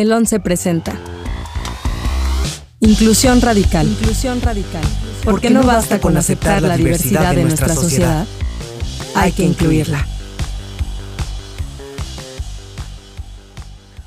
El 11 presenta. Inclusión radical. Inclusión radical. ¿Por qué no basta con aceptar la diversidad de nuestra sociedad? Hay que incluirla.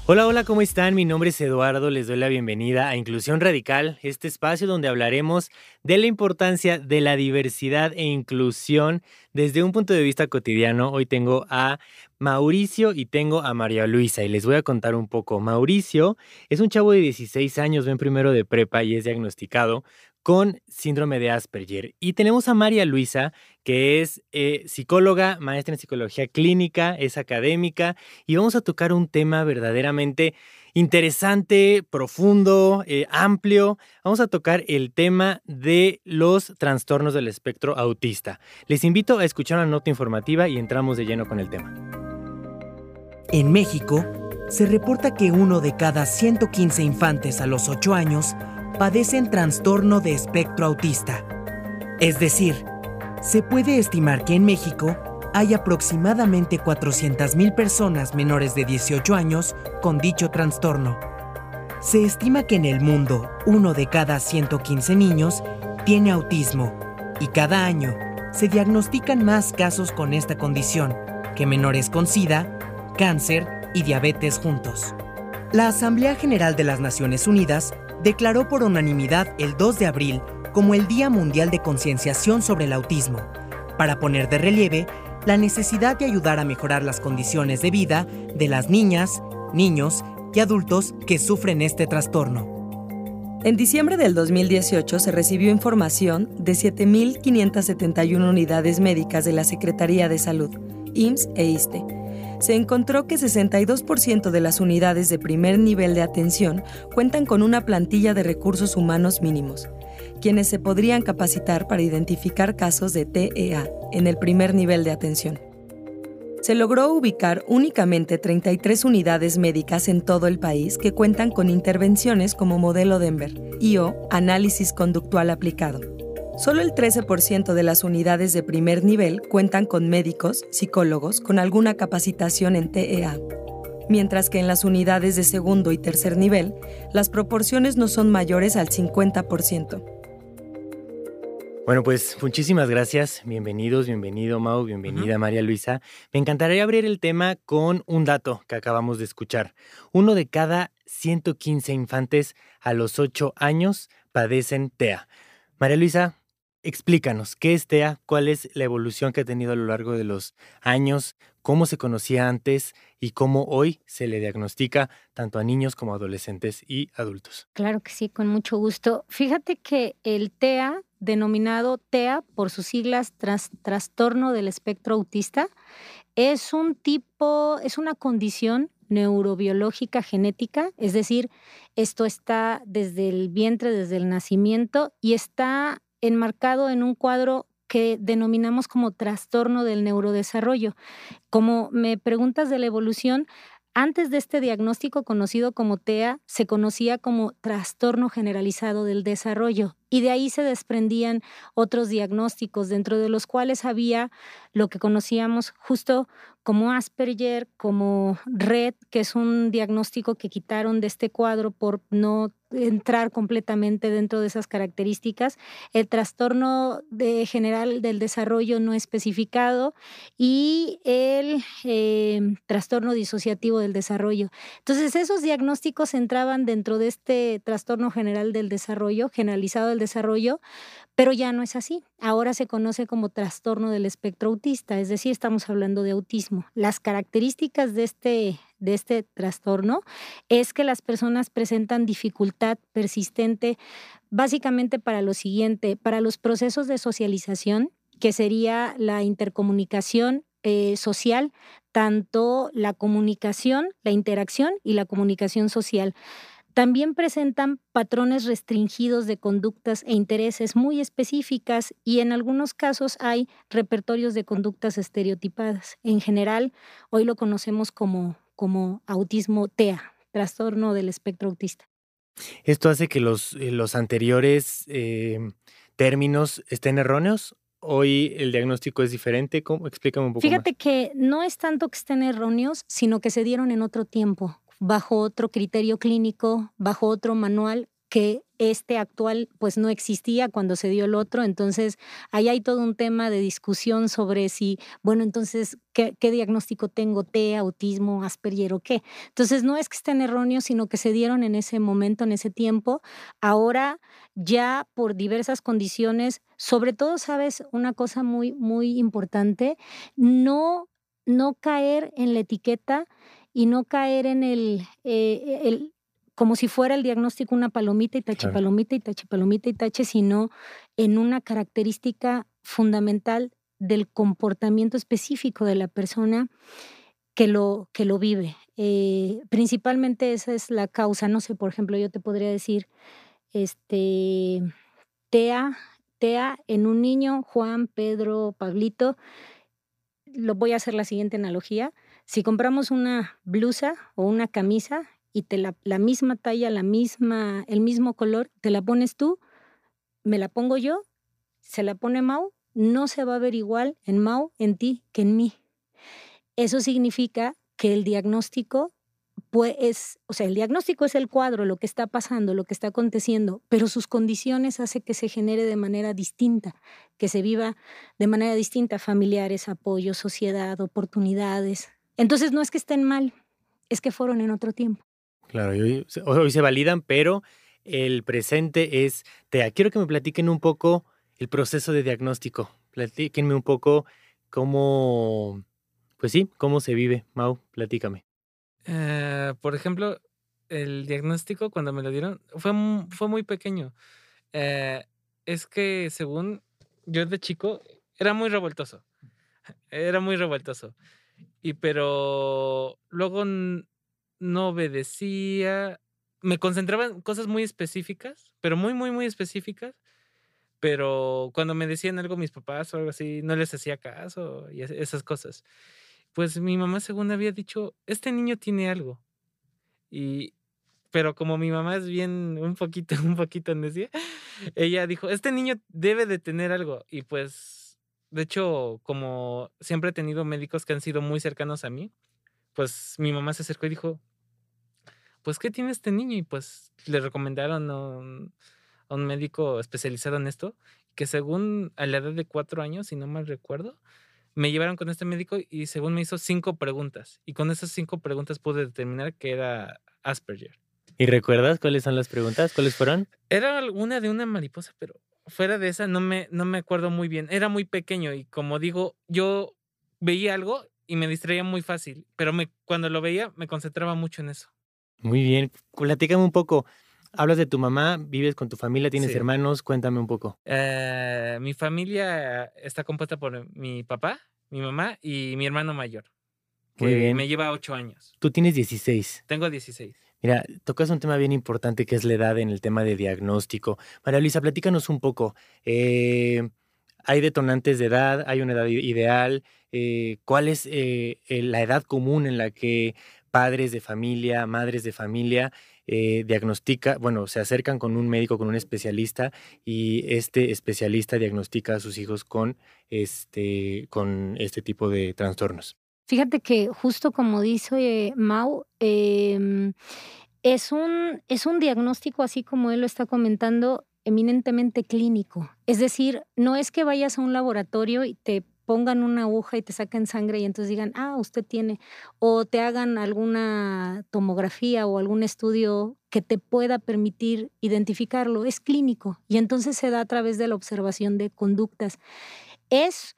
Hola, hola, ¿cómo están? Mi nombre es Eduardo, les doy la bienvenida a Inclusión Radical, este espacio donde hablaremos de la importancia de la diversidad e inclusión desde un punto de vista cotidiano. Hoy tengo a Mauricio y tengo a María Luisa y les voy a contar un poco. Mauricio es un chavo de 16 años, ven primero de prepa y es diagnosticado con síndrome de Asperger. Y tenemos a María Luisa, que es eh, psicóloga, maestra en psicología clínica, es académica, y vamos a tocar un tema verdaderamente interesante, profundo, eh, amplio. Vamos a tocar el tema de los trastornos del espectro autista. Les invito a escuchar una nota informativa y entramos de lleno con el tema. En México, se reporta que uno de cada 115 infantes a los 8 años padecen trastorno de espectro autista. Es decir, se puede estimar que en México hay aproximadamente 400.000 personas menores de 18 años con dicho trastorno. Se estima que en el mundo uno de cada 115 niños tiene autismo y cada año se diagnostican más casos con esta condición que menores con SIDA, cáncer y diabetes juntos. La Asamblea General de las Naciones Unidas declaró por unanimidad el 2 de abril como el Día Mundial de Concienciación sobre el Autismo, para poner de relieve la necesidad de ayudar a mejorar las condiciones de vida de las niñas, niños y adultos que sufren este trastorno. En diciembre del 2018 se recibió información de 7.571 unidades médicas de la Secretaría de Salud, IMSS e ISTE, se encontró que 62% de las unidades de primer nivel de atención cuentan con una plantilla de recursos humanos mínimos, quienes se podrían capacitar para identificar casos de TEA en el primer nivel de atención. Se logró ubicar únicamente 33 unidades médicas en todo el país que cuentan con intervenciones como modelo Denver y o análisis conductual aplicado Solo el 13% de las unidades de primer nivel cuentan con médicos, psicólogos con alguna capacitación en TEA, mientras que en las unidades de segundo y tercer nivel, las proporciones no son mayores al 50%. Bueno, pues muchísimas gracias. Bienvenidos, bienvenido Mau, bienvenida María Luisa. Me encantaría abrir el tema con un dato que acabamos de escuchar. Uno de cada 115 infantes a los 8 años padecen TEA. María Luisa, Explícanos, ¿qué es TEA? ¿Cuál es la evolución que ha tenido a lo largo de los años? ¿Cómo se conocía antes y cómo hoy se le diagnostica tanto a niños como a adolescentes y adultos? Claro que sí, con mucho gusto. Fíjate que el TEA, denominado TEA por sus siglas trastorno del espectro autista, es un tipo, es una condición neurobiológica genética, es decir, esto está desde el vientre, desde el nacimiento y está enmarcado en un cuadro que denominamos como trastorno del neurodesarrollo. Como me preguntas de la evolución, antes de este diagnóstico conocido como TEA, se conocía como trastorno generalizado del desarrollo y de ahí se desprendían otros diagnósticos, dentro de los cuales había lo que conocíamos justo como Asperger, como Red, que es un diagnóstico que quitaron de este cuadro por no entrar completamente dentro de esas características, el trastorno de general del desarrollo no especificado y el eh, trastorno disociativo del desarrollo. Entonces, esos diagnósticos entraban dentro de este trastorno general del desarrollo, generalizado del desarrollo, pero ya no es así. Ahora se conoce como trastorno del espectro autista, es decir, estamos hablando de autismo. Las características de este, de este trastorno es que las personas presentan dificultad persistente básicamente para lo siguiente, para los procesos de socialización, que sería la intercomunicación eh, social, tanto la comunicación, la interacción y la comunicación social. También presentan patrones restringidos de conductas e intereses muy específicas y en algunos casos hay repertorios de conductas estereotipadas. En general, hoy lo conocemos como, como autismo TEA, trastorno del espectro autista. ¿Esto hace que los, eh, los anteriores eh, términos estén erróneos? Hoy el diagnóstico es diferente. ¿Cómo? Explícame un poco. Fíjate que no es tanto que estén erróneos, sino que se dieron en otro tiempo bajo otro criterio clínico, bajo otro manual que este actual pues no existía cuando se dio el otro, entonces ahí hay todo un tema de discusión sobre si, bueno, entonces, ¿qué, diagnóstico tengo? ¿T, autismo, Asperger o qué? Entonces no es que estén erróneos, sino que se dieron en ese momento, en ese tiempo. Ahora ya por diversas condiciones, sobre todo, sabes, una cosa muy, muy importante, no, no caer en la etiqueta y no caer en el, eh, el como si fuera el diagnóstico una palomita y tache, palomita y tache, palomita y tache, sino en una característica fundamental del comportamiento específico de la persona que lo, que lo vive. Eh, principalmente esa es la causa. No sé, por ejemplo, yo te podría decir, este, TEA, TEA en un niño, Juan, Pedro, Pablito, lo voy a hacer la siguiente analogía. Si compramos una blusa o una camisa y te la, misma talla, la misma, el mismo color, te la pones tú, me la pongo yo, se la pone Mau, no se va a ver igual en Mau, en ti, que en mí. Eso significa que el diagnóstico pues, o sea, el diagnóstico es el cuadro, lo que está pasando, lo que está aconteciendo, pero sus condiciones hace que se genere de manera distinta, que se viva de manera distinta, familiares, apoyo, sociedad, oportunidades. Entonces no es que estén mal, es que fueron en otro tiempo. Claro, hoy, hoy se validan, pero el presente es TEA. Quiero que me platiquen un poco el proceso de diagnóstico. Platíquenme un poco cómo, pues sí, cómo se vive. Mau, platícame. Eh, por ejemplo, el diagnóstico cuando me lo dieron fue, fue muy pequeño. Eh, es que según yo de chico era muy revoltoso. Era muy revoltoso. Y pero luego no obedecía, me concentraba en cosas muy específicas, pero muy, muy, muy específicas. Pero cuando me decían algo mis papás o algo así, no les hacía caso y esas cosas. Pues mi mamá según había dicho, este niño tiene algo. Y, pero como mi mamá es bien, un poquito, un poquito necia, ella dijo, este niño debe de tener algo. Y pues, de hecho, como siempre he tenido médicos que han sido muy cercanos a mí, pues mi mamá se acercó y dijo, pues, ¿qué tiene este niño? Y pues le recomendaron a un, médico especializado en esto, que según a la edad de cuatro años, si no mal recuerdo, me llevaron con este médico y según me hizo cinco preguntas. Y con esas cinco preguntas pude determinar que era Asperger. ¿Y recuerdas cuáles son las preguntas? ¿Cuáles fueron? Era una de una mariposa, pero fuera de esa no me, no me acuerdo muy bien. Era muy pequeño y como digo, yo veía algo y me distraía muy fácil, pero me, cuando lo veía me concentraba mucho en eso. Muy bien. Platícame un poco. Hablas de tu mamá, vives con tu familia, tienes hermanos, cuéntame un poco. Eh, mi familia está compuesta por mi papá, mi mamá y mi hermano mayor, que me lleva ocho años. Tú tienes 16. Tengo 16. Mira, tocas un tema bien importante que es la edad en el tema de diagnóstico. María Luisa, platícanos un poco. Eh, ¿Hay detonantes de edad? ¿Hay una edad ideal? Eh, ¿Cuál es la edad común en la que padres de familia, madres de familia, eh, diagnostica, bueno, se acercan con un médico, con un especialista, y este especialista diagnostica a sus hijos con este, con este tipo de trastornos. Fíjate que justo como dice Mau, em, es, un, es un diagnóstico, así como él lo está comentando, eminentemente clínico. Es decir, no es que vayas a un laboratorio y te pongan una aguja y te saquen sangre y entonces digan, ah, usted tiene, o te hagan alguna tomografía o algún estudio que te pueda permitir identificarlo, es clínico y entonces se da a través de la observación de conductas. Es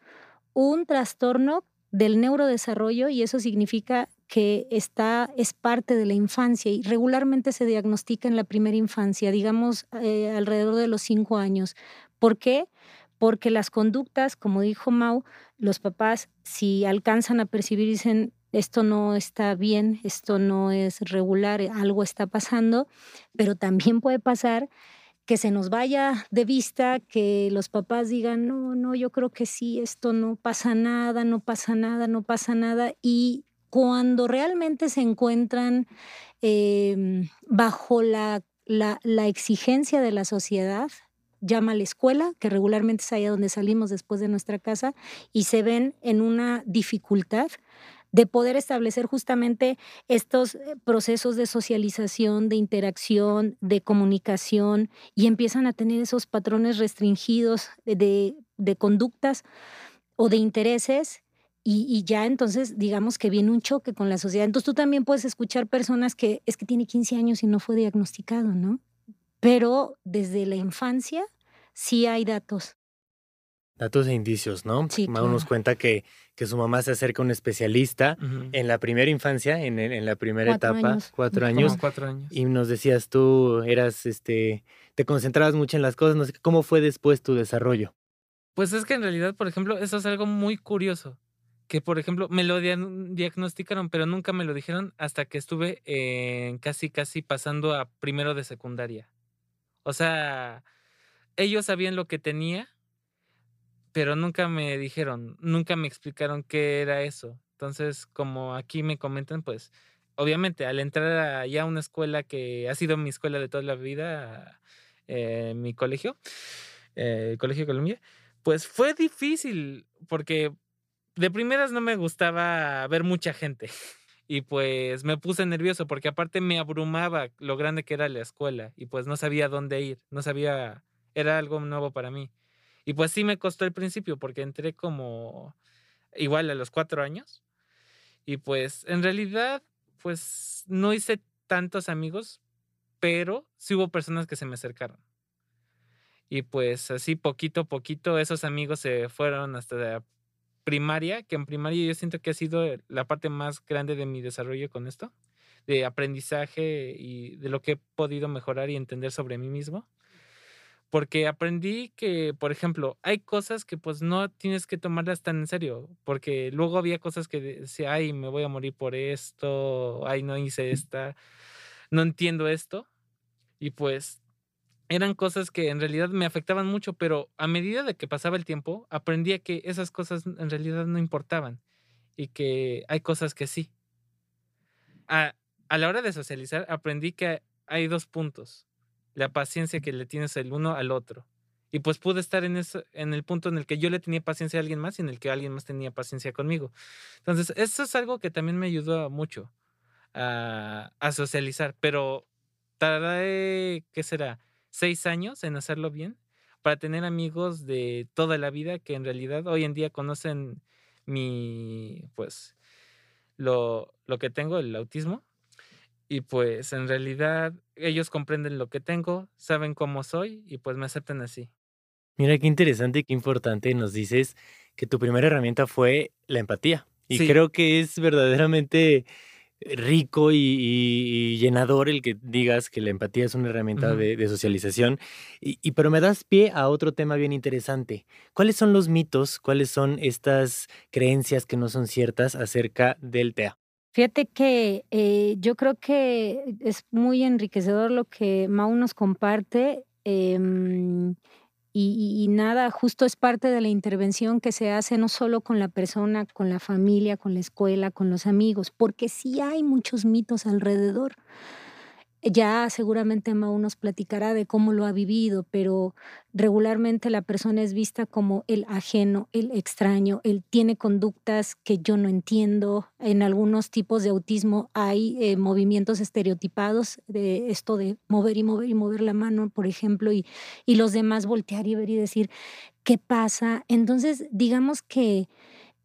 un trastorno del neurodesarrollo y eso significa que está, es parte de la infancia y regularmente se diagnostica en la primera infancia, digamos eh, alrededor de los cinco años. ¿Por qué? porque las conductas, como dijo Mau, los papás, si alcanzan a percibir, dicen, esto no está bien, esto no es regular, algo está pasando, pero también puede pasar que se nos vaya de vista, que los papás digan, no, no, yo creo que sí, esto no pasa nada, no pasa nada, no pasa nada, y cuando realmente se encuentran em, bajo la, la exigencia de la sociedad, llama a la escuela, que regularmente es allá donde salimos después de nuestra casa, y se ven en una dificultad de poder establecer justamente estos eh, procesos de socialización, de interacción, de comunicación, y empiezan a tener esos patrones restringidos de, conductas o de intereses y, ya entonces digamos que viene un choque con la sociedad. Entonces tú también puedes escuchar personas que es que tiene 15 años y no fue diagnosticado, ¿no? Pero desde la infancia sí hay datos. Datos e indicios, ¿no? Sí, nos claro. cuenta que, que su mamá se acerca a un especialista en la primera infancia, en, la primera Cuatro etapa, años. cuatro años, cuatro años. y nos decías tú eras, este, te concentrabas mucho en las cosas, no sé, ¿cómo fue después tu desarrollo? Pues es que en realidad, por ejemplo, eso es algo muy curioso. Que, por ejemplo, me lo diagnosticaron, pero nunca me lo dijeron hasta que estuve en casi, casi pasando a primero de secundaria. O sea, ellos sabían lo que tenía, pero nunca me dijeron, nunca me explicaron qué era eso. Entonces, como aquí me comentan, pues, obviamente, al entrar a ya una escuela que ha sido mi escuela de toda la vida, eh, mi colegio, eh, el Colegio Colombia, pues fue difícil, porque de primeras no me gustaba ver mucha gente. Y pues me puse nervioso porque aparte me abrumaba lo grande que era la escuela y pues no sabía dónde ir, no sabía, era algo nuevo para mí. Y pues sí me costó al principio porque entré como igual a los cuatro años y pues en realidad pues no hice tantos amigos, pero sí hubo personas que se me acercaron. Y pues así poquito a poquito esos amigos se fueron hasta la primaria, que en primaria yo siento que ha sido la parte más grande de mi desarrollo con esto, de aprendizaje y de lo que he podido mejorar y entender sobre mí mismo. Porque aprendí que, por ejemplo, hay cosas que pues no tienes que tomarlas tan en serio, porque luego había cosas que decía, ay, me voy a morir por esto, ay, no hice esta, no entiendo esto. Y pues eran cosas que en realidad me afectaban mucho, pero a medida de que pasaba el tiempo, aprendí a que esas cosas en realidad no importaban y que hay cosas que sí. A, a la hora de socializar, aprendí que hay dos puntos. La paciencia que le tienes el uno al otro. Y pues pude estar en, eso, en el punto en el que yo le tenía paciencia a alguien más y en el que alguien más tenía paciencia conmigo. Entonces, eso es algo que también me ayudó mucho a, socializar, pero tardé, ¿qué será? Seis años en hacerlo bien para tener amigos de toda la vida que en realidad hoy en día conocen mi, pues, lo, lo que tengo, el autismo. Y pues en realidad ellos comprenden lo que tengo, saben cómo soy y pues me aceptan así. Mira qué interesante y qué importante nos dices que tu primera herramienta fue la empatía. Y Sí. creo que es verdaderamente rico y, y- y llenador el que digas que la empatía es una herramienta de socialización. Y, y- pero me das pie a otro tema bien interesante. ¿Cuáles son los mitos, cuáles son estas creencias que no son ciertas acerca del TEA? Fíjate que eh, yo creo que es muy enriquecedor lo que Mau nos comparte. em, y, y- y nada, justo es parte de la intervención que se hace no solo con la persona, con la familia, con la escuela, con los amigos, porque sí hay muchos mitos alrededor. Ya seguramente Mau nos platicará de cómo lo ha vivido, pero regularmente la persona es vista como el ajeno, el extraño, él tiene conductas que yo no entiendo. En algunos tipos de autismo hay eh, movimientos estereotipados de esto de mover y mover y mover la mano, por ejemplo, y, los demás voltear y ver y decir, ¿qué pasa? Entonces, digamos que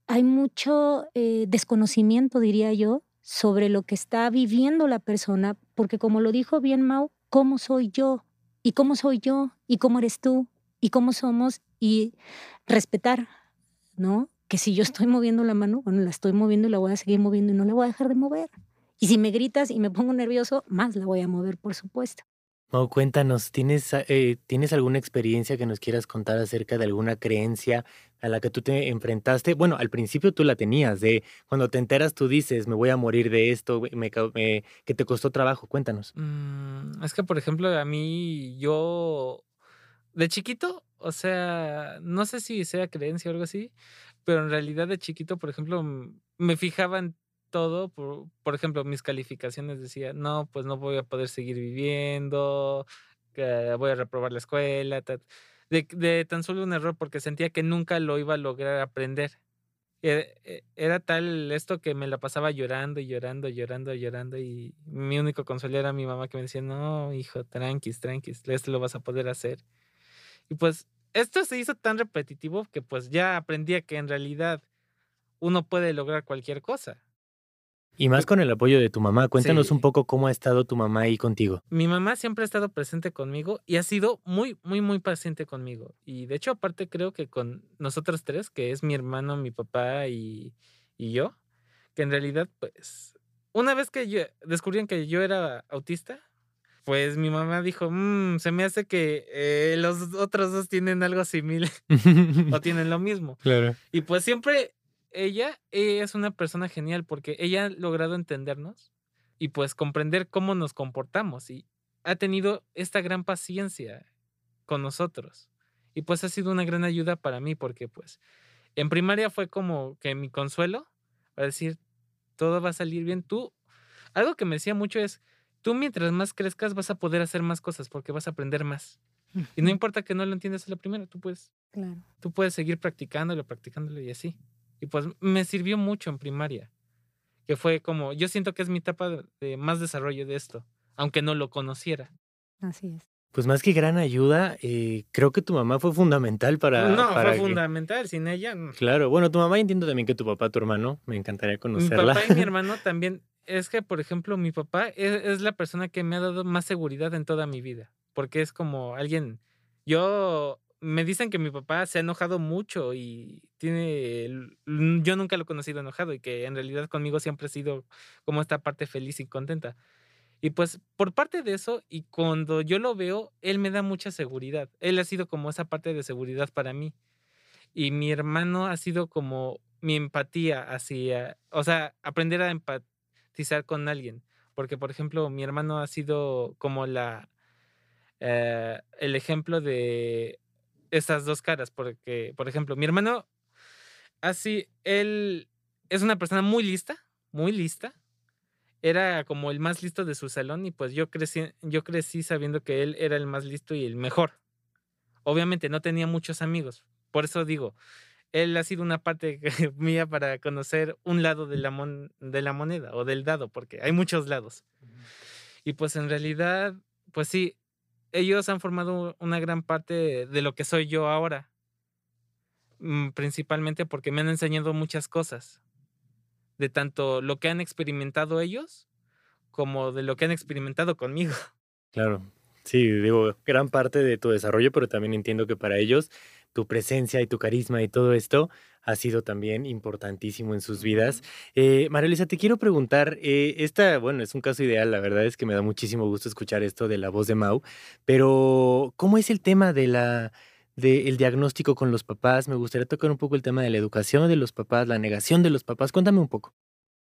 hay mucho eh, desconocimiento, diría yo, sobre lo que está viviendo la persona, porque como lo dijo bien Mau, ¿cómo soy yo? ¿Y cómo soy yo? ¿Y cómo eres tú? ¿Y cómo somos? Y respetar, ¿no? Que si yo estoy moviendo la mano, bueno, la estoy moviendo y la voy a seguir moviendo y no la voy a dejar de mover. Y si me gritas y me pongo nervioso, más la voy a mover, por supuesto. Mau, cuéntanos, ¿tienes, eh, ¿tienes alguna experiencia que nos quieras contar acerca de alguna creencia a la que tú te enfrentaste? Bueno, al principio tú la tenías, de cuando te enteras tú dices, me voy a morir de esto, me, que te costó trabajo, cuéntanos. Mm, es que, por ejemplo, a mí, yo, de chiquito, o sea, no sé si sea creencia o algo así, pero en realidad de chiquito, por ejemplo, me fijaba en todo, por, por ejemplo, mis calificaciones decía, no, pues no voy a poder seguir viviendo, voy a reprobar la escuela, ta- de, tan solo un error porque sentía que nunca lo iba a lograr aprender. e, e, era tal esto que me la pasaba llorando y llorando, llorando, llorando y mi único consuelo era mi mamá que me decía, no, hijo, tranquis, tranquis, esto lo vas a poder hacer. Y pues esto se hizo tan repetitivo que pues ya aprendí que en realidad uno puede lograr cualquier cosa. Y más con el apoyo de tu mamá. Cuéntanos un poco cómo ha estado tu mamá ahí contigo. Mi mamá siempre ha estado presente conmigo y ha sido muy, muy, muy paciente conmigo. Y de hecho, aparte creo que con nosotros tres, que es mi hermano, mi papá y, yo, que en realidad, pues, una vez que yo, descubrieron que yo era autista, pues mi mamá dijo, mmm, se me hace que eh, los otros dos tienen algo similar o tienen lo mismo. Claro. Y pues siempre ella, es una persona genial porque ella ha logrado entendernos y pues comprender cómo nos comportamos y ha tenido esta gran paciencia con nosotros. Y pues ha sido una gran ayuda para mí porque pues en primaria fue como que mi consuelo para decir, todo va a salir bien. Tú, algo que me decía mucho es, tú mientras más crezcas vas a poder hacer más cosas porque vas a aprender más. Y no importa que no lo entiendas a la primera, tú puedes, claro. tú puedes seguir practicándolo, practicándolo y así. Y pues me sirvió mucho en primaria, que fue como, yo siento que es mi etapa de más desarrollo de esto, aunque no lo conociera. Así es. Pues más que gran ayuda, eh, creo que tu mamá fue fundamental para... No, fue fundamental, sin ella... Claro, bueno, tu mamá entiendo también que tu papá, tu hermano, me encantaría conocerla. Mi papá y mi hermano también, es que, por ejemplo, mi papá es, es la persona que me ha dado más seguridad en toda mi vida, porque es como alguien, yo me dicen que mi papá se ha enojado mucho y tiene, yo nunca lo he conocido enojado y que en realidad conmigo siempre ha sido como esta parte feliz y contenta. Y pues por parte de eso y cuando yo lo veo, él me da mucha seguridad. Él ha sido como esa parte de seguridad para mí. Y mi hermano ha sido como mi empatía hacia, o sea, aprender a empatizar con alguien. Porque, por ejemplo, mi hermano ha sido como la, eh, el ejemplo de esas dos caras, porque, por ejemplo, mi hermano, así, él es una persona muy lista, muy lista. Era como el más listo de su salón y pues yo crecí, yo crecí sabiendo que él era el más listo y el mejor. Obviamente no tenía muchos amigos, por eso digo, él ha sido una parte mía para conocer un lado de la, de la moneda o del dado, porque hay muchos lados. Y pues en realidad, pues sí, ellos han formado una gran parte de lo que soy yo ahora. Mm, principalmente porque me han enseñado muchas cosas. De tanto lo que han experimentado ellos como de lo que han experimentado conmigo. Claro. Sí, digo, gran parte de tu desarrollo, pero también entiendo que para ellos tu presencia y tu carisma y todo esto ha sido también importantísimo en sus vidas. Eh, María Luisa, te quiero preguntar, eh, esta, bueno, es un caso ideal, la verdad es que me da muchísimo gusto escuchar esto de la voz de Mau, pero ¿cómo es el tema de la del diagnóstico con los papás? Me gustaría tocar un poco el tema de la educación de los papás, la negación de los papás. Cuéntame un poco.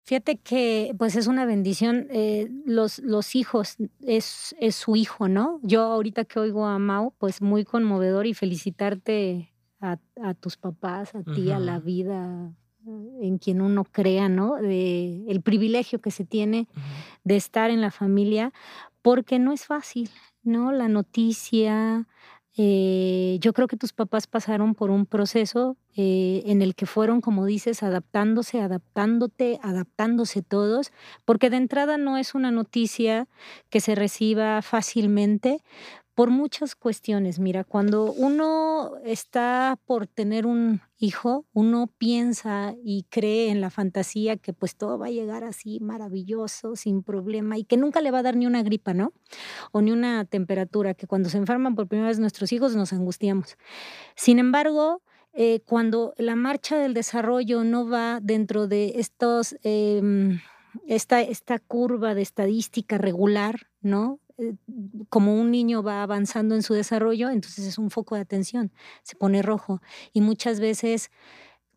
Fíjate que pues es una bendición, eh, los, los hijos, es, es su hijo, ¿no? Yo ahorita que oigo a Mau, pues muy conmovedor y felicitarte a, tus papás, a ti, a la vida en quien uno crea, ¿no? De el privilegio que se tiene de estar en la familia, porque no es fácil, ¿no? La noticia, eh, yo creo que tus papás pasaron por un proceso eh, en el que fueron, como dices, adaptándose, adaptándote, adaptándose todos, porque de entrada no es una noticia que se reciba fácilmente, por muchas cuestiones. Mira, cuando uno está por tener un hijo, uno piensa y cree en la fantasía que pues todo va a llegar así maravilloso, sin problema y que nunca le va a dar ni una gripa, ¿no? O ni una temperatura, que cuando se enferman por primera vez nuestros hijos nos angustiamos. Sin embargo, eh, cuando la marcha del desarrollo no va dentro de estos... Em, esta, esta curva de estadística regular, ¿no? Eh, como un niño va avanzando en su desarrollo, entonces es un foco de atención, se pone rojo. Y muchas veces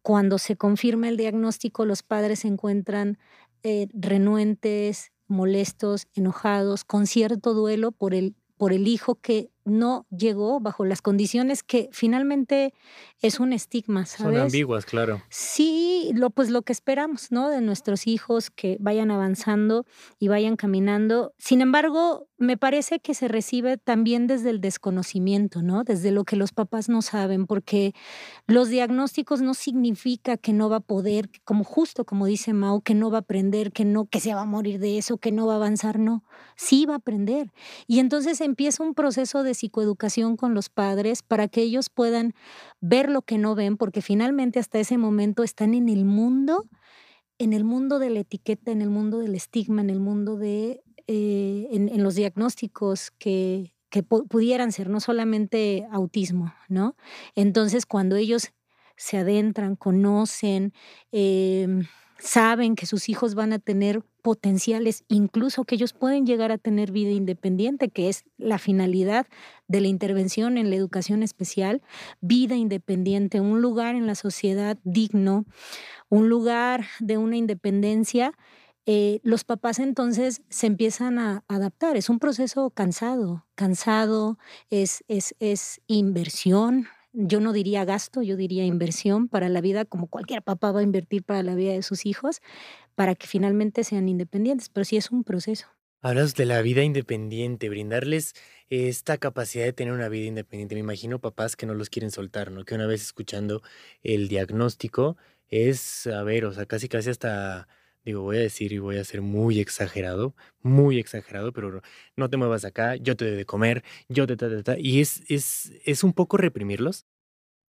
cuando se confirma el diagnóstico, los padres se encuentran eh, renuentes, molestos, enojados, con cierto duelo por el, por el hijo que no llegó bajo las condiciones que finalmente es un estigma, ¿sabes? Son ambiguas, claro. Sí, lo, pues lo que esperamos, ¿no? De nuestros hijos que vayan avanzando y vayan caminando. Sin embargo, me parece que se recibe también desde el desconocimiento, ¿no? Desde lo que los papás no saben, porque los diagnósticos no significa que no va a poder, como justo como dice Mao, que no va a aprender, que no, que se va a morir de eso, que no va a avanzar, no. Sí va a aprender. Y entonces empieza un proceso de psicoeducación con los padres para que ellos puedan ver lo que no ven, porque finalmente hasta ese momento están en el mundo, en el mundo de la etiqueta, en el mundo del estigma, en el mundo de, eh, en, los diagnósticos que, que pudieran ser, no solamente autismo, ¿no? Entonces, cuando ellos se adentran, conocen, em, saben que sus hijos van a tener potenciales, incluso que ellos pueden llegar a tener vida independiente, que es la finalidad de la intervención en la educación especial, vida independiente, un lugar en la sociedad digno, un lugar de una independencia. Eh, los papás entonces se empiezan a adaptar. Es un proceso cansado, cansado, es, es, es inversión, yo no diría gasto, yo diría inversión para la vida, como cualquier papá va a invertir para la vida de sus hijos, para que finalmente sean independientes, pero sí es un proceso. Hablas de la vida independiente, brindarles esta capacidad de tener una vida independiente. Me imagino papás que no los quieren soltar, ¿no? Que una vez escuchando el diagnóstico es, a ver, o sea, casi casi hasta digo, voy a decir y voy a ser muy exagerado, muy exagerado, pero no te muevas acá, yo te doy de comer, yo te... Ta, y es, es, es un poco reprimirlos.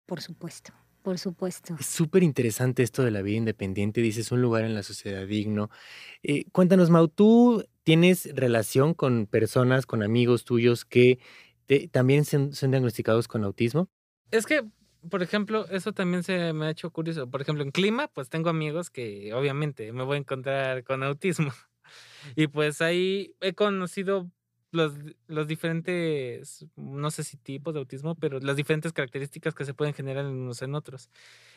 Por supuesto, por supuesto. Es súper interesante esto de la vida independiente, dices, un lugar en la sociedad digno. Eh, cuéntanos, Mau, ¿tú tienes relación con personas, con amigos tuyos que también son diagnosticados con autismo? Es que por ejemplo, eso también se me ha hecho curioso. Por ejemplo, en clima, pues tengo amigos que obviamente me voy a encontrar con autismo. Y pues ahí he conocido los, los diferentes, no sé si tipos de autismo, pero las diferentes características que se pueden generar en unos en otros.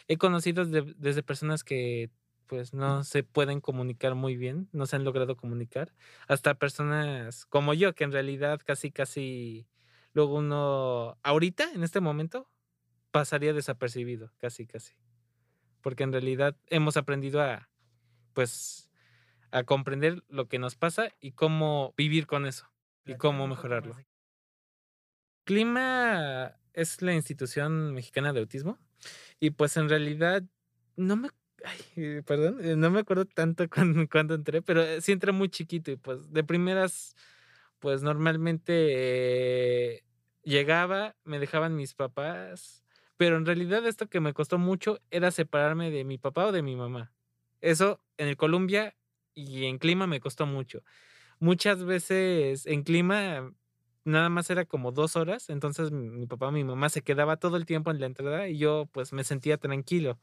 He conocido desde personas que pues no se pueden comunicar muy bien, no se han logrado comunicar, hasta personas como yo, que en realidad casi, casi, luego uno, ahorita, en este momento, pasaría desapercibido, casi, casi. Porque en realidad hemos aprendido a, pues, a comprender lo que nos pasa y cómo vivir con eso y cómo mejorarlo. Clima es la institución mexicana de autismo y pues en realidad no me ay, perdón, eh, no me acuerdo tanto cuando, entré, pero eh, sí entré muy chiquito y pues de primeras, pues normalmente eh, llegaba, me dejaban mis papás pero en realidad esto que me costó mucho era separarme de mi papá o de mi mamá. Eso en el Columbia y en clima me costó mucho. Muchas veces en clima nada más era como dos horas, entonces mi papá o mi mamá se quedaba todo el tiempo en la entrada y yo pues me sentía tranquilo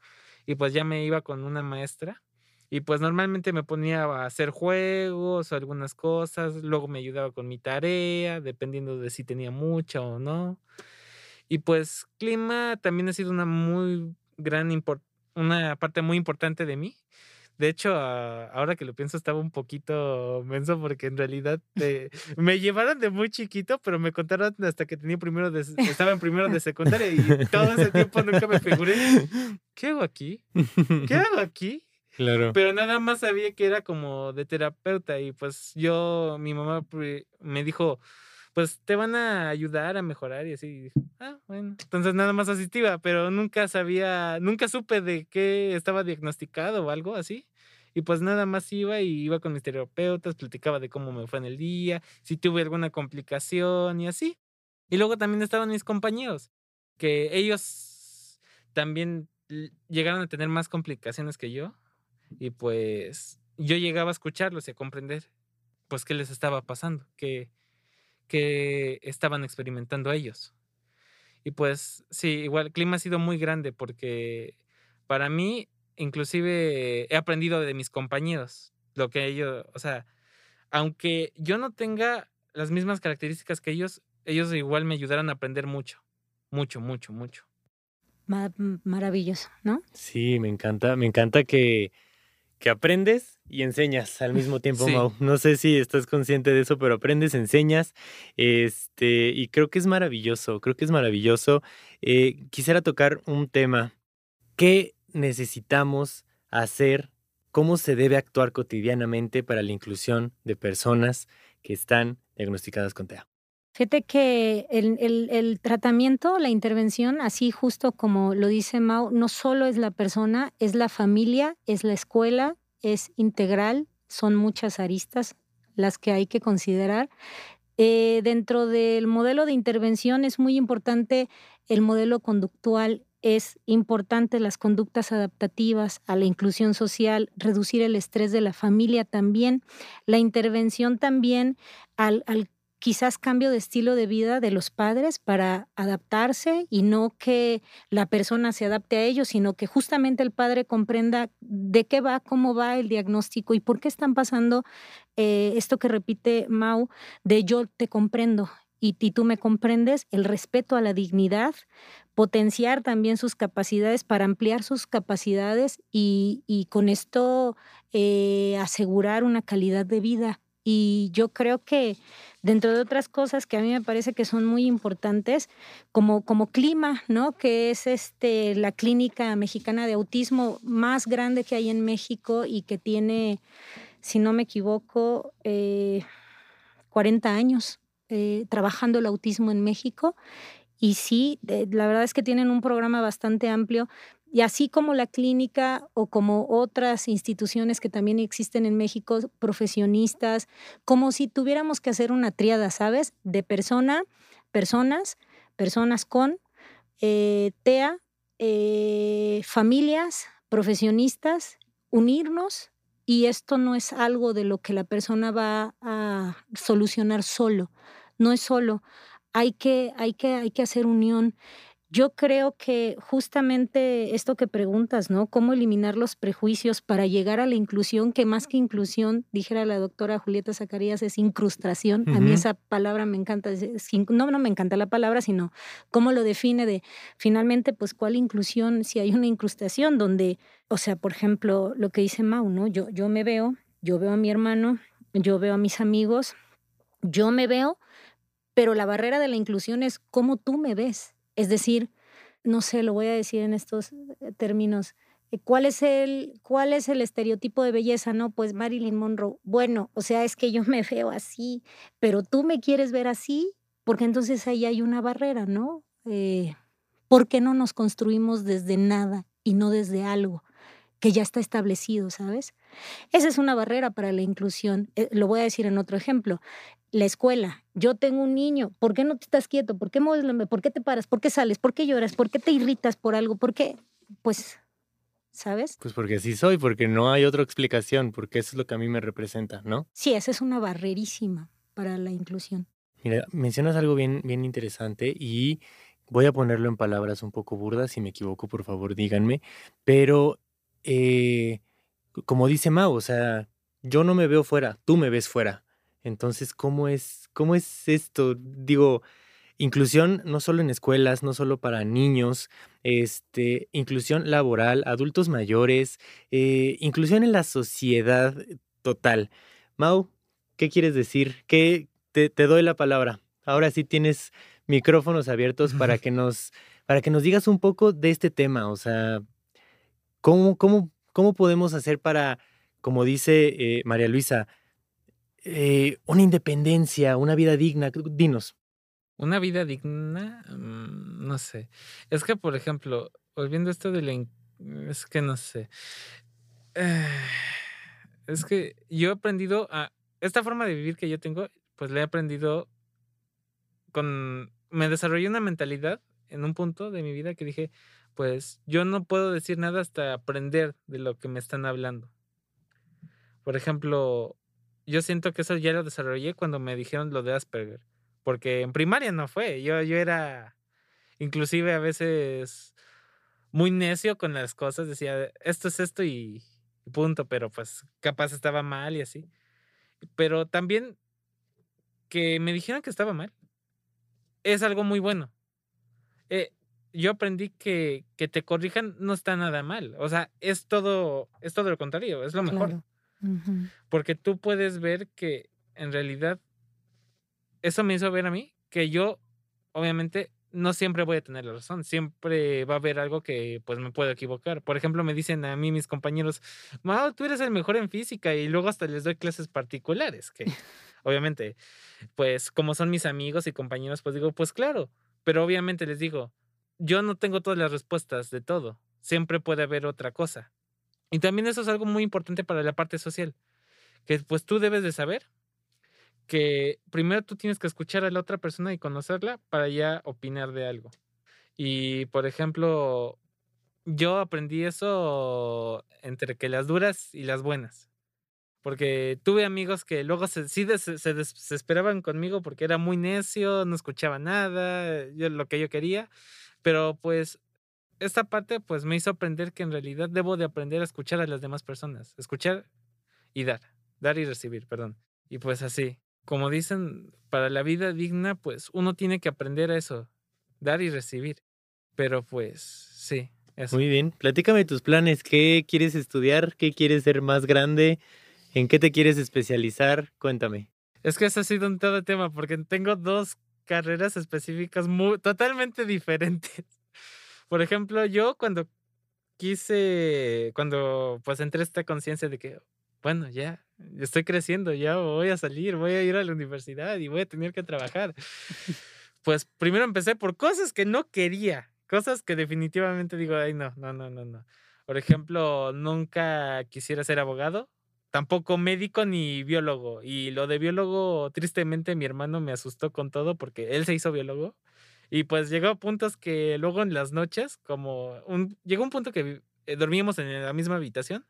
y pues ya me iba con una maestra y pues normalmente me ponía a hacer juegos o algunas cosas, luego me ayudaba con mi tarea, dependiendo de si tenía mucha o no. Y pues clima también ha sido una muy gran una parte muy importante de mí. De hecho, ahora que lo pienso, estaba un poquito menso porque en realidad me llevaron de muy chiquito, pero me contaron hasta que tenía primero de, estaba en primero de secundaria y todo ese tiempo nunca me figuré. ¿Qué hago aquí? ¿Qué hago aquí? Claro. Pero nada más sabía que era como de terapeuta y pues yo, mi mamá me dijo, pues te van a ayudar a mejorar y así. Ah, bueno. Entonces nada más asistía, pero nunca sabía, nunca supe de qué estaba diagnosticado o algo así. Y pues nada más iba y iba con mis terapeutas, platicaba de cómo me fue en el día, si tuve alguna complicación y así. Y luego también estaban mis compañeros, que ellos también llegaron a tener más complicaciones que yo. Y pues yo llegaba a escucharlos y a comprender pues qué les estaba pasando, que que estaban experimentando ellos. Y pues sí, igual el clima ha sido muy grande porque para mí, inclusive he aprendido de mis compañeros, lo que ellos, o sea, aunque yo no tenga las mismas características que ellos, ellos igual me ayudaron a aprender mucho, mucho, mucho, mucho. maravilloso, ¿no? Sí, me encanta, me encanta que, que aprendes y enseñas al mismo tiempo, Mau. No sé si estás consciente de eso, pero aprendes, enseñas, este, y creo que es maravilloso, creo que es maravilloso. Eh, quisiera tocar un tema. ¿Qué necesitamos hacer? ¿Cómo se debe actuar cotidianamente para la inclusión de personas que están diagnosticadas con TEA? Fíjate que el, tratamiento, la intervención, así justo como lo dice Mau, no solo es la persona, es la familia, es la escuela, es integral, son muchas aristas las que hay que considerar. Eh, dentro del modelo de intervención es muy importante el modelo conductual, es importante las conductas adaptativas a la inclusión social, reducir el estrés de la familia también, la intervención también al, al quizás cambio de estilo de vida de los padres para adaptarse y no que la persona se adapte a ellos, sino que justamente el padre comprenda de qué va, cómo va el diagnóstico y por qué están pasando eh, esto que repite Mau de yo te comprendo y, tú me comprendes, el respeto a la dignidad, potenciar también sus capacidades para ampliar sus capacidades y, con esto eh, asegurar una calidad de vida. Y yo creo que dentro de otras cosas que a mí me parece que son muy importantes, como, como clima, ¿no? Que es este, la clínica mexicana de autismo más grande que hay en México y que tiene, si no me equivoco, 40 eh, años eh, trabajando el autismo en México. Y sí, la verdad es que tienen un programa bastante amplio y así como la clínica o como otras instituciones que también existen en México, profesionistas, como si tuviéramos que hacer una triada, ¿sabes? De persona, personas, personas con eh, TEA, eh, familias, profesionistas, unirnos y esto no es algo de lo que la persona va a solucionar solo, no es solo, hay que, hay que, hay que hacer unión. Yo creo que justamente esto que preguntas, ¿no? ¿Cómo eliminar los prejuicios para llegar a la inclusión? Que más que inclusión, dijera la doctora Julieta Zacarías, es incrustación. A mí esa palabra me encanta. no, no me encanta la palabra, sino cómo lo define de finalmente, pues, ¿cuál inclusión? Si hay una incrustación donde, o sea, por ejemplo, lo que dice Mau, ¿no? Yo, yo me veo, yo veo a mi hermano, yo veo a mis amigos, yo me veo, pero la barrera de la inclusión es cómo tú me ves es decir, no sé, lo voy a decir en estos eh, términos. Eh, ¿Cuál es, el, ¿Cuál es el estereotipo de belleza? No, pues Marilyn Monroe. Bueno, o sea, es que yo me veo así, pero tú me quieres ver así, porque entonces ahí hay una barrera, ¿no? Eh, ¿Por qué no nos construimos desde nada y no desde algo que ya está establecido, ¿sabes? Esa es una barrera para la inclusión. lo voy a decir en otro ejemplo la escuela. Yo tengo un niño, ¿por qué no te estás quieto? ¿Por qué, ¿Por qué te paras? ¿Por qué sales? ¿Por qué lloras? ¿Por qué te irritas por algo? ¿Por qué? Pues, ¿sabes? Pues porque así soy, porque no hay otra explicación, porque eso es lo que a mí me representa, ¿no? Sí, esa es una barrerísima para la inclusión. Mira, mencionas algo bien, bien interesante y voy a ponerlo en palabras un poco burdas, si me equivoco, por favor, díganme, pero eh, como dice Mao, o sea, yo no me veo fuera, tú me ves fuera. Entonces, ¿cómo es, cómo es esto? Digo, inclusión no solo en escuelas, no solo para niños, este, inclusión laboral, adultos mayores, eh, inclusión en la sociedad total. Mau, ¿qué quieres decir? ¿Qué, te, te doy la palabra. Ahora sí tienes micrófonos abiertos para que nos, para que nos digas un poco de este tema. O sea, ¿cómo, cómo, cómo podemos hacer para, como dice eh, María Luisa, eh, una independencia, una vida digna? Dinos. Una vida digna, mm, no sé. Es que, por ejemplo, volviendo a esto de la... Es que no sé. es que yo he aprendido a... Esta forma de vivir que yo tengo, pues la he aprendido con... Me desarrollé una mentalidad en un punto de mi vida que dije, pues yo no puedo decir nada hasta aprender de lo que me están hablando. Por ejemplo, yo siento que eso ya lo desarrollé cuando me dijeron lo de Asperger. Porque en primaria no fue. Yo, yo era inclusive a veces muy necio con las cosas. Decía, esto es esto y punto. Pero pues capaz estaba mal y así. Pero también que me dijeron que estaba mal es algo muy bueno. Eh, yo aprendí que, que te corrijan no está nada mal. O sea, es todo, es todo lo contrario, es lo mejor. Porque tú puedes ver que en realidad eso me hizo ver a mí que yo, obviamente, no siempre voy a tener la razón, siempre va a haber algo que pues me puedo equivocar. Por ejemplo, me dicen a mí mis compañeros, Mao, tú eres el mejor en física y luego hasta les doy clases particulares, que obviamente, pues como son mis amigos y compañeros, pues digo, pues claro, pero obviamente les digo, yo no tengo todas las respuestas de todo, siempre puede haber otra cosa. Y también eso es algo muy importante para la parte social, que pues tú debes de saber que primero tú tienes que escuchar a la otra persona y conocerla para ya opinar de algo. Y por ejemplo, yo aprendí eso entre que las duras y las buenas. Porque tuve amigos que luego se, sí se, desesperaban conmigo porque era muy necio, no escuchaba nada, lo que yo quería. Pero pues esta parte pues me hizo aprender que en realidad debo de aprender a escuchar a las demás personas. Escuchar y dar. Dar y recibir, perdón. Y pues así como dicen, para la vida digna, pues uno tiene que aprender a eso, dar y recibir. Pero pues sí. Eso. Muy bien, platícame tus planes, ¿qué quieres estudiar? ¿Qué quieres ser más grande? ¿En qué te quieres especializar? Cuéntame. Es que eso ha sido un todo tema, porque tengo dos carreras específicas muy, totalmente diferentes. Por ejemplo, yo cuando quise, cuando pues entré esta conciencia de que, bueno, ya, estoy creciendo, ya voy a salir, voy a ir a la universidad y voy a tener que trabajar. Pues primero empecé por cosas que no quería, cosas que definitivamente digo, ay, no, no, no, no, no. Por ejemplo, nunca quisiera ser abogado, tampoco médico ni biólogo. Y lo de biólogo, tristemente, mi hermano me asustó con todo porque él se hizo biólogo. Y pues llegó a puntos que luego en las noches, como un, llegó un punto que eh, dormíamos en la misma habitación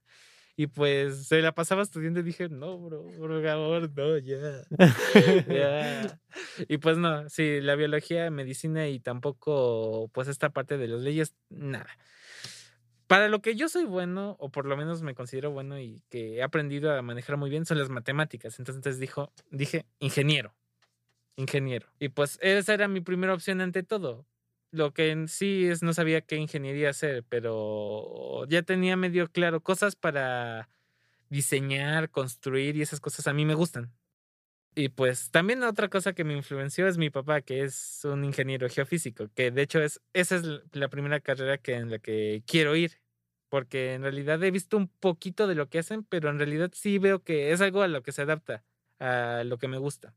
y pues se la pasaba estudiando y dije, no, bro, por favor, no, ya. Y pues no, sí, la biología, medicina y tampoco, pues esta parte de las leyes, nada. Para lo que yo soy bueno, o por lo menos me considero bueno y que he aprendido a manejar muy bien, son las matemáticas. Entonces dijo, dije, ingeniero. Ingeniero. Y pues esa era mi primera opción ante todo lo que en sí es no sabía qué ingeniería hacer, pero ya tenía medio claro cosas para diseñar, construir y esas cosas a mí me gustan. Y pues también otra cosa que me influenció es mi papá, que es un ingeniero geofísico, que de hecho es esa es la primera carrera que en la que quiero ir, porque en realidad he visto un poquito de lo que hacen, pero en realidad sí veo que es algo a lo que se adapta, a lo que me gusta.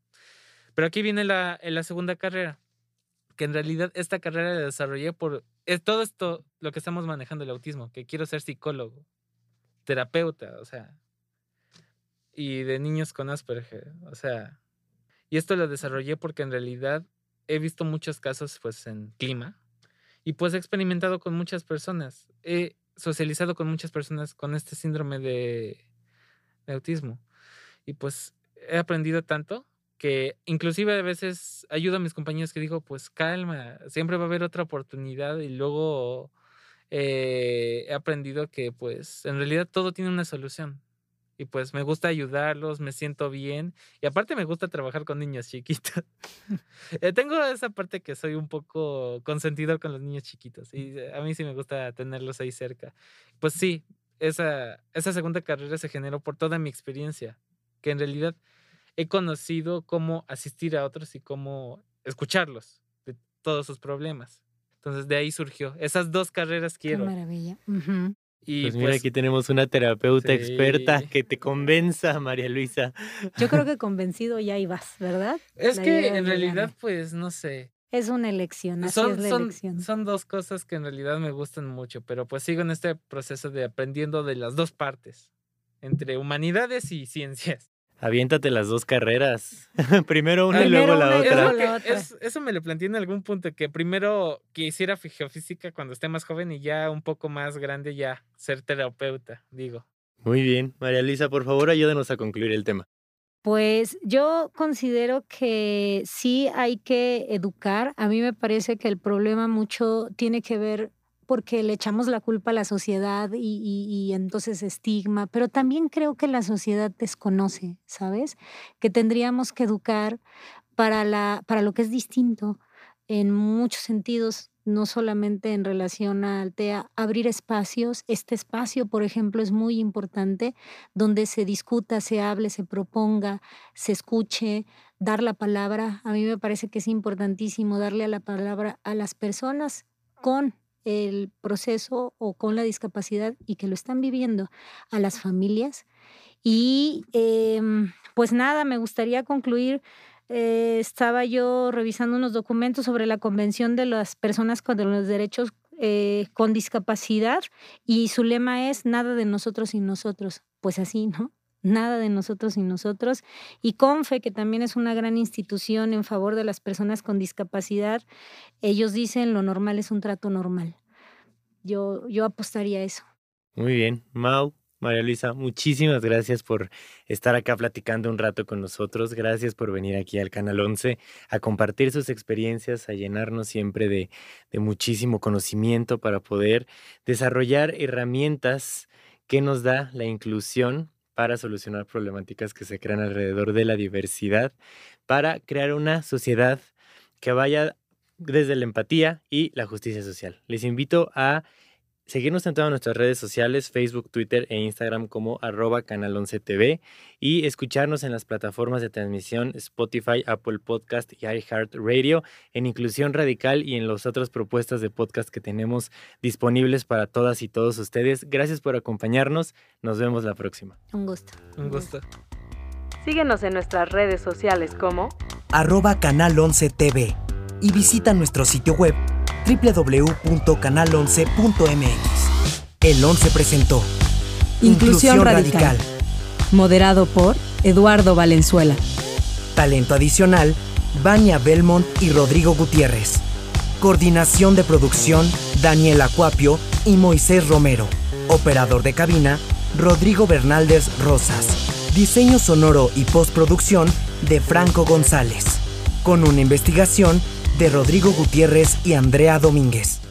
Pero aquí viene la, la segunda carrera que en realidad esta carrera la desarrollé por es todo esto lo que estamos manejando el autismo, que quiero ser psicólogo, terapeuta, o sea, y de niños con Asperger, o sea, y esto lo desarrollé porque en realidad he visto muchos casos pues en clima y pues he experimentado con muchas personas, he socializado con muchas personas con este síndrome de, de autismo y pues he aprendido tanto que inclusive a veces ayudo a mis compañeros que digo, pues calma, siempre va a haber otra oportunidad y luego eh, he aprendido que pues en realidad todo tiene una solución y pues me gusta ayudarlos, me siento bien y aparte me gusta trabajar con niños chiquitos. Eh, tengo esa parte que soy un poco consentido con los niños chiquitos y a mí sí me gusta tenerlos ahí cerca. Pues sí, esa, esa segunda carrera se generó por toda mi experiencia, que en realidad he conocido cómo asistir a otros y cómo escucharlos de todos sus problemas. Entonces de ahí surgió. Esas dos carreras quiero. Qué maravilla. y pues mira, pues aquí tenemos una terapeuta experta que te convenza, María Luisa. Yo creo que convencido ya ibas, ¿verdad? Es que en realidad, pues, no sé. Es una elección, así es la son, elección. Son dos cosas que en realidad me gustan mucho, pero pues sigo en este proceso de aprendiendo de las dos partes, entre humanidades y ciencias. Aviéntate las dos carreras. primero una y luego la otra. eso me lo planteé en algún punto, que primero quisiera geofísica cuando esté más joven y ya un poco más grande ya ser terapeuta, digo. Muy bien. María Luisa, por favor, ayúdenos a concluir el tema. Pues yo considero que sí hay que educar. A mí me parece que el problema mucho tiene que ver porque le echamos la culpa a la sociedad y, entonces estigma, pero también creo que la sociedad desconoce, ¿sabes? Que tendríamos que educar para, la, para lo que es distinto en muchos sentidos no solamente en relación al TEA, abrir espacios. Este espacio, por ejemplo, es muy importante, donde se discuta, se hable, se proponga, se escuche, dar la palabra. A mí me parece que es importantísimo darle a la palabra a las personas con el proceso o con la discapacidad y que lo están viviendo, a las familias. Y em, pues nada, me gustaría concluir eh, estaba yo revisando unos documentos sobre la Convención de las Personas con los Derechos eh, con Discapacidad y su lema es nada de nosotros y nosotros. Pues así, ¿no? Nada de nosotros y nosotros. Y CONFE, que también es una gran institución en favor de las personas con discapacidad, ellos dicen lo normal es un trato normal. Yo, yo apostaría a eso. Muy bien. Mau, María Luisa, muchísimas gracias por estar acá platicando un rato con nosotros. Gracias por venir aquí al Canal 11 a compartir sus experiencias, a llenarnos siempre de, de muchísimo conocimiento para poder desarrollar herramientas que nos da la inclusión para solucionar problemáticas que se crean alrededor de la diversidad, para crear una sociedad que vaya desde la empatía y la justicia social. Les invito a seguirnos en todas nuestras redes sociales, Facebook, Twitter e Instagram como arroba canal 11 TV y escucharnos en las plataformas de transmisión Spotify, Apple Podcast y iHeartRadio en Inclusión Radical y en las otras propuestas de podcast que tenemos disponibles para todas y todos ustedes. Gracias por acompañarnos. Nos vemos la próxima. Un gusto. Un gusto. Síguenos en nuestras redes sociales como arroba canal 11 TV y visita nuestro sitio web www.canal11.mx. El 11 presentó Inclusión, Radical. Moderado por Eduardo Valenzuela. Talento adicional, Vania Belmont y Rodrigo Gutiérrez. Coordinación de producción, Daniel Acuapio y Moisés Romero. Operador de cabina, Rodrigo Bernaldez Rosas. Diseño sonoro y postproducción de Franco González. Con una investigación de Rodrigo Gutiérrez y Andrea Domínguez.